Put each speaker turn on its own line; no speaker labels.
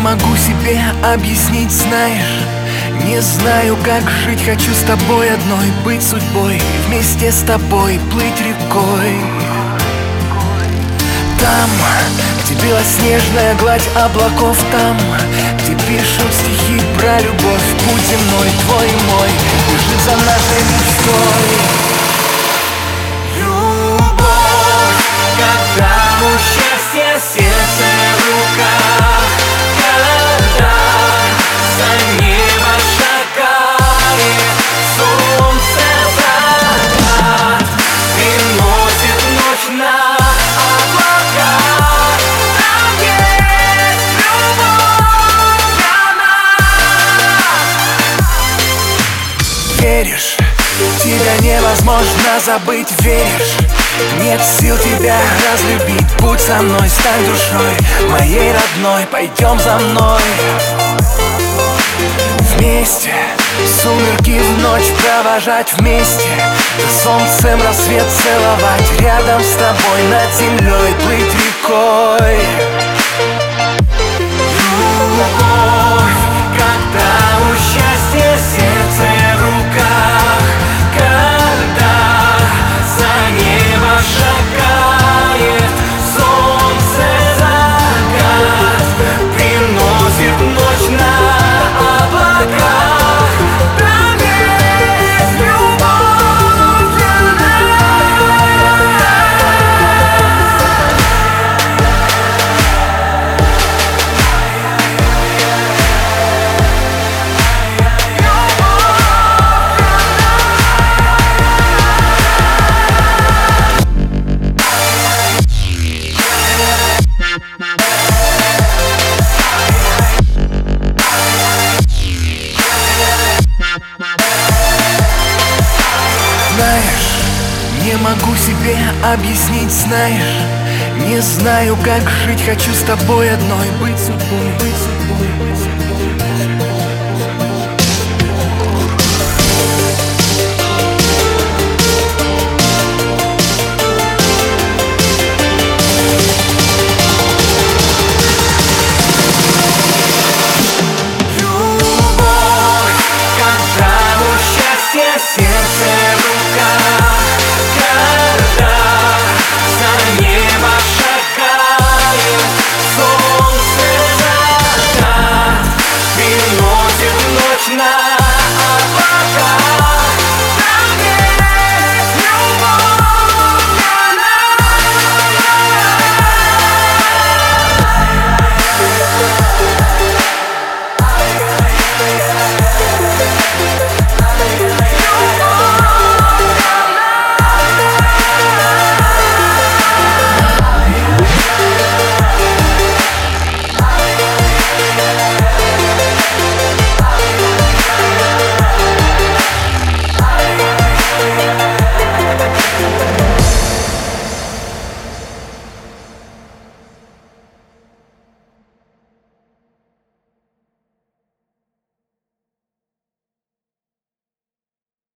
могу себе объяснить, знаешь. Не знаю, как жить, хочу с тобой одной Быть судьбой, вместе с тобой плыть рекой. Там, где белоснежная гладь облаков Там, где пишут стихи про любовь Путь земной, твой и мой, бежит за нашей мечтой веришь? Тебя невозможно забыть, веришь? Нет сил тебя разлюбить Будь со мной, стань душой Моей родной, пойдем за мной. Вместе Сумерки в ночь провожать вместе За солнцем рассвет целовать Рядом с тобой над землей плыть рекой Знаешь, не могу себе объяснить, знаешь. Не знаю, как жить, хочу с тобой одной Быть судьбой, быть судьбой, быть судьбой